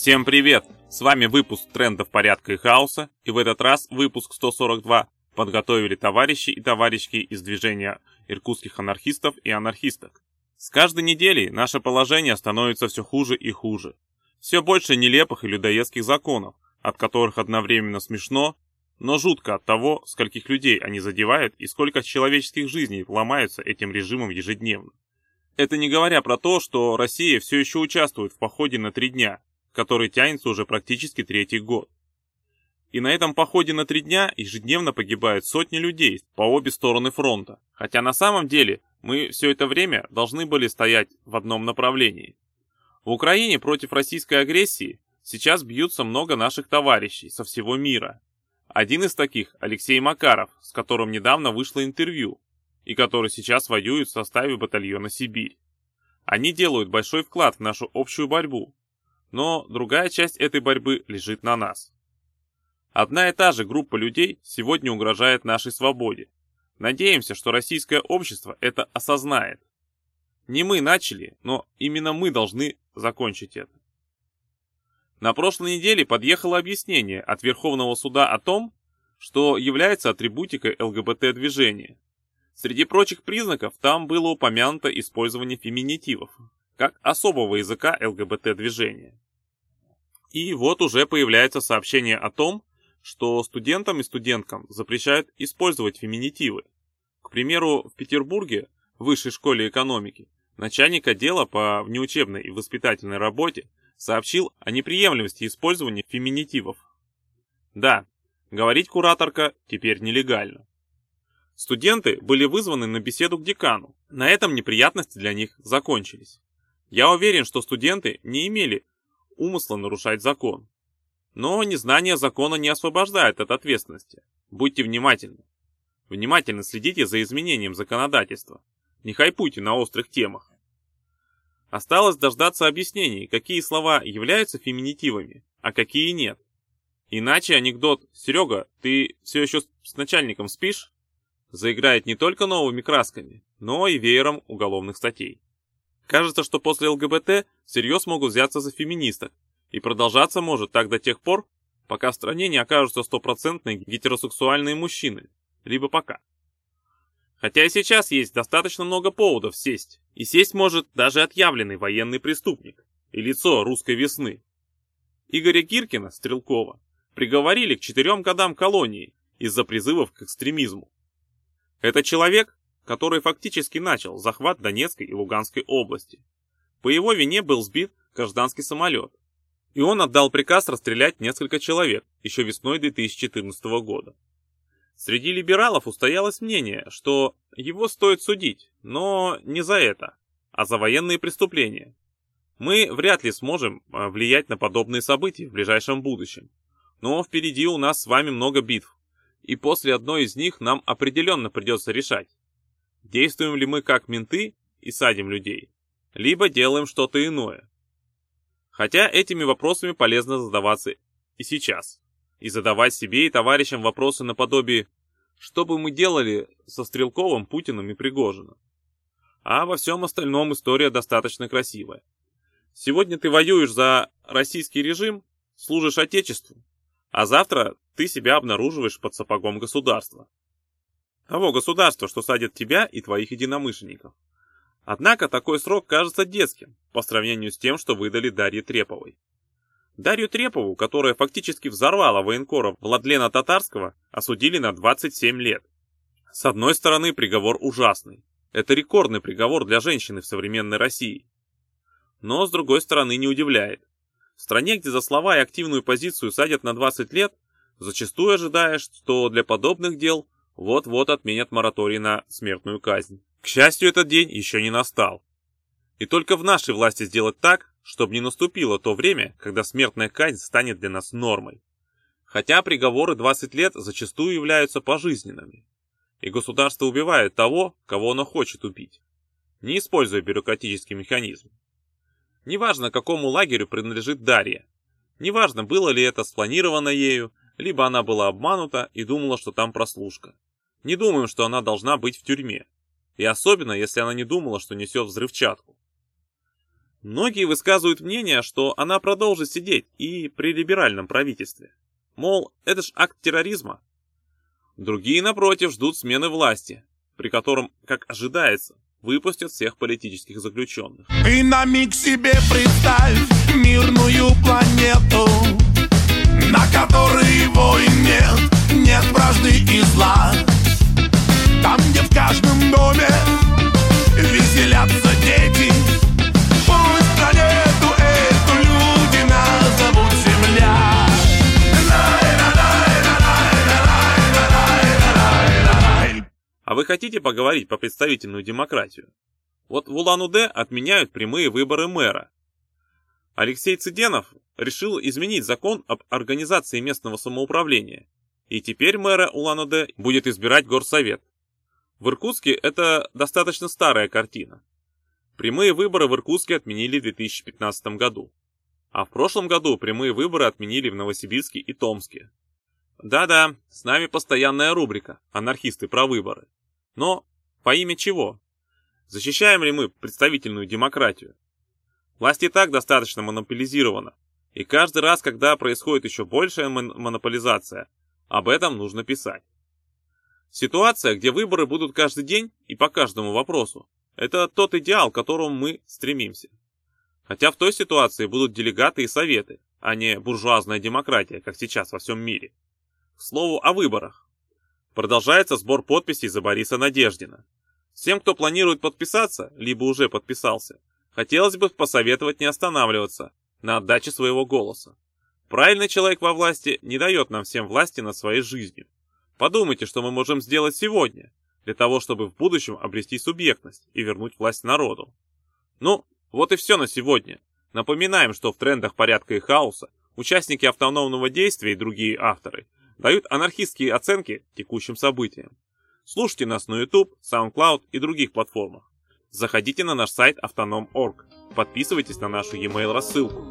Всем привет! С вами выпуск трендов порядка и хаоса, и в этот раз выпуск 142 подготовили товарищи и товарищки из движения иркутских анархистов и анархисток. С каждой неделей наше положение становится все хуже и хуже. Все больше нелепых и людоедских законов, от которых одновременно смешно, но жутко от того, скольких людей они задевают и сколько человеческих жизней ломаются этим режимом ежедневно. Это не говоря про то, что Россия все еще участвует в походе на три дня, который тянется уже практически третий год. И на этом походе на три дня ежедневно погибают сотни людей по обе стороны фронта. Хотя на самом деле мы все это время должны были стоять в одном направлении. В Украине против российской агрессии сейчас бьются много наших товарищей со всего мира. Один из таких – Алексей Макаров, с которым недавно вышло интервью, и который сейчас воюет в составе батальона «Сибирь». Они делают большой вклад в нашу общую борьбу, но другая часть этой борьбы лежит на нас. Одна и та же группа людей сегодня угрожает нашей свободе. Надеемся, что российское общество это осознает. Не мы начали, но именно мы должны закончить это. На прошлой неделе подъехало объяснение от Верховного суда о том, что является атрибутикой ЛГБТ-движения. Среди прочих признаков там было упомянуто использование феминитивов, как особого языка ЛГБТ-движения. И вот уже появляется сообщение о том, что студентам и студенткам запрещают использовать феминитивы. К примеру, в Петербурге, в Высшей школе экономики, начальник отдела по внеучебной и воспитательной работе сообщил о неприемлемости использования феминитивов. Да, говорить кураторка теперь нелегально. Студенты были вызваны на беседу к декану. На этом неприятности для них закончились. Я уверен, что студенты не имели умысла нарушать закон. Но незнание закона не освобождает от ответственности. Будьте внимательны. Внимательно следите за изменением законодательства. Не хайпуйте на острых темах. Осталось дождаться объяснений, какие слова являются феминитивами, а какие нет. Иначе анекдот «Серега, ты все еще с начальником спишь?» заиграет не только новыми красками, но и веером уголовных статей. Кажется, что после ЛГБТ всерьез могут взяться за феминисток, и продолжаться может так до тех пор, пока в стране не окажутся стопроцентные гетеросексуальные мужчины, либо пока. Хотя и сейчас есть достаточно много поводов сесть, и сесть может даже отъявленный военный преступник и лицо русской весны. Игоря Киркина, Стрелкова, приговорили к четырем годам колонии из-за призывов к экстремизму. Это человек, который фактически начал захват Донецкой и Луганской области. По его вине был сбит гражданский самолет, и он отдал приказ расстрелять несколько человек еще весной 2014 года. Среди либералов устоялось мнение, что его стоит судить, но не за это, а за военные преступления. Мы вряд ли сможем а, влиять на подобные события в ближайшем будущем. Но впереди у нас с вами много битв, и после одной из них нам определенно придется решать, Действуем ли мы как менты и садим людей, либо делаем что-то иное. Хотя этими вопросами полезно задаваться и сейчас. И задавать себе и товарищам вопросы наподобие «Что бы мы делали со Стрелковым, Путиным и Пригожиным?» А во всем остальном история достаточно красивая. Сегодня ты воюешь за российский режим, служишь Отечеству, а завтра ты себя обнаруживаешь под сапогом государства. Того государства, что садит тебя и твоих единомышленников. Однако такой срок кажется детским по сравнению с тем, что выдали Дарье Треповой. Дарью Трепову, которая фактически взорвала военкоров Владлена Татарского, осудили на 27 лет. С одной стороны, приговор ужасный. Это рекордный приговор для женщины в современной России. Но, с другой стороны, не удивляет. В стране, где за слова и активную позицию садят на 20 лет, зачастую ожидаешь, что для подобных дел вот-вот отменят мораторий на смертную казнь. К счастью, этот день еще не настал. И только в нашей власти сделать так, чтобы не наступило то время, когда смертная казнь станет для нас нормой. Хотя приговоры 20 лет зачастую являются пожизненными. И государство убивает того, кого оно хочет убить, не используя бюрократический механизм. Неважно, какому лагерю принадлежит Дарья. Неважно, было ли это спланировано ею, либо она была обманута и думала, что там прослушка. Не думаем, что она должна быть в тюрьме. И особенно, если она не думала, что несет взрывчатку. Многие высказывают мнение, что она продолжит сидеть и при либеральном правительстве. Мол, это ж акт терроризма. Другие, напротив, ждут смены власти, при котором, как ожидается, выпустят всех политических заключенных. И на миг себе представь мирную планету, на которой войн нет, нет вражды и зла. А вы хотите поговорить по представительную демократию? Вот в Улан-Удэ отменяют прямые выборы мэра. Алексей Цыденов решил изменить закон об организации местного самоуправления, и теперь мэра Улан-Удэ будет избирать горсовет. В Иркутске это достаточно старая картина. Прямые выборы в Иркутске отменили в 2015 году. А в прошлом году прямые выборы отменили в Новосибирске и Томске. Да-да, с нами постоянная рубрика «Анархисты про выборы». Но по имя чего? Защищаем ли мы представительную демократию? Власть и так достаточно монополизирована. И каждый раз, когда происходит еще большая мон монополизация, об этом нужно писать. Ситуация, где выборы будут каждый день и по каждому вопросу, это тот идеал, к которому мы стремимся. Хотя в той ситуации будут делегаты и советы, а не буржуазная демократия, как сейчас во всем мире. К слову о выборах. Продолжается сбор подписей за Бориса Надеждина. Всем, кто планирует подписаться, либо уже подписался, хотелось бы посоветовать не останавливаться на отдаче своего голоса. Правильный человек во власти не дает нам всем власти над своей жизнью. Подумайте, что мы можем сделать сегодня, для того, чтобы в будущем обрести субъектность и вернуть власть народу. Ну, вот и все на сегодня. Напоминаем, что в трендах порядка и хаоса участники автономного действия и другие авторы дают анархистские оценки текущим событиям. Слушайте нас на YouTube, SoundCloud и других платформах. Заходите на наш сайт autonom.org. Подписывайтесь на нашу e-mail рассылку.